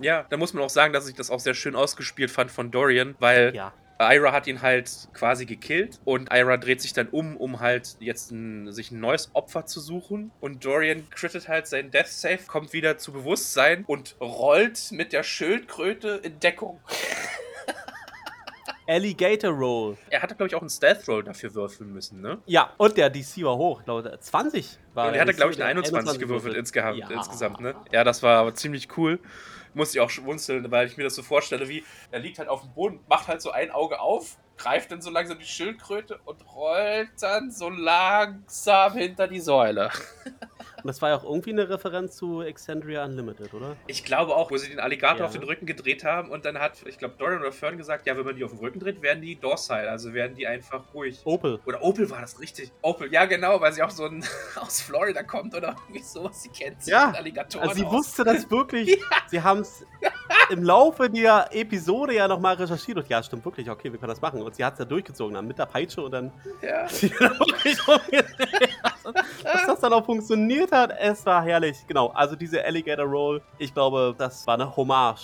Ja, da muss man auch sagen, dass ich das auch sehr schön ausgespielt fand von Dorian, weil Ja. Ira hat ihn halt quasi gekillt und Ira dreht sich dann um, um halt jetzt ein, sich ein neues Opfer zu suchen. Und Dorian crittet halt seinen Death Save, kommt wieder zu Bewusstsein und rollt mit der Schildkröte in Deckung. Alligator Roll. Er hatte, glaube ich, auch einen Stealth Roll dafür würfeln müssen, ne? Ja, und der DC war hoch. Ich glaube, 20 war Und er hatte, glaube ich, eine 21 gewürfelt insgesamt, Ja. insgesamt, ne? Ja, das war aber ziemlich cool. Musste ich auch schmunzeln, weil ich mir das so vorstelle, wie er liegt halt auf dem Boden, macht halt so ein Auge auf, greift dann so langsam die Schildkröte und rollt dann so langsam hinter die Säule. Und das war ja auch irgendwie eine Referenz zu Exandria Unlimited, oder? Ich glaube auch, wo sie den Alligator Ja. auf den Rücken gedreht haben und dann hat, ich glaube, Dorian oder Fern gesagt, ja, wenn man die auf den Rücken dreht, werden die docile, also werden die einfach ruhig. Opel. Oder Opel war das richtig. Opel, ja genau, weil sie auch so ein aus Florida kommt oder irgendwie sowas. Sie kennt sich Ja, Alligatoren Also sie aus. wusste das wirklich. Sie haben es im Laufe der Episode ja nochmal recherchiert und ja, stimmt wirklich, okay, wir können das machen. Und sie hat es ja durchgezogen dann mit der Peitsche und dann Ja. sie dann wirklich umgedreht. Dann auch funktioniert hat, es war herrlich. Genau, also diese Alligator Roll, ich glaube, das war eine Hommage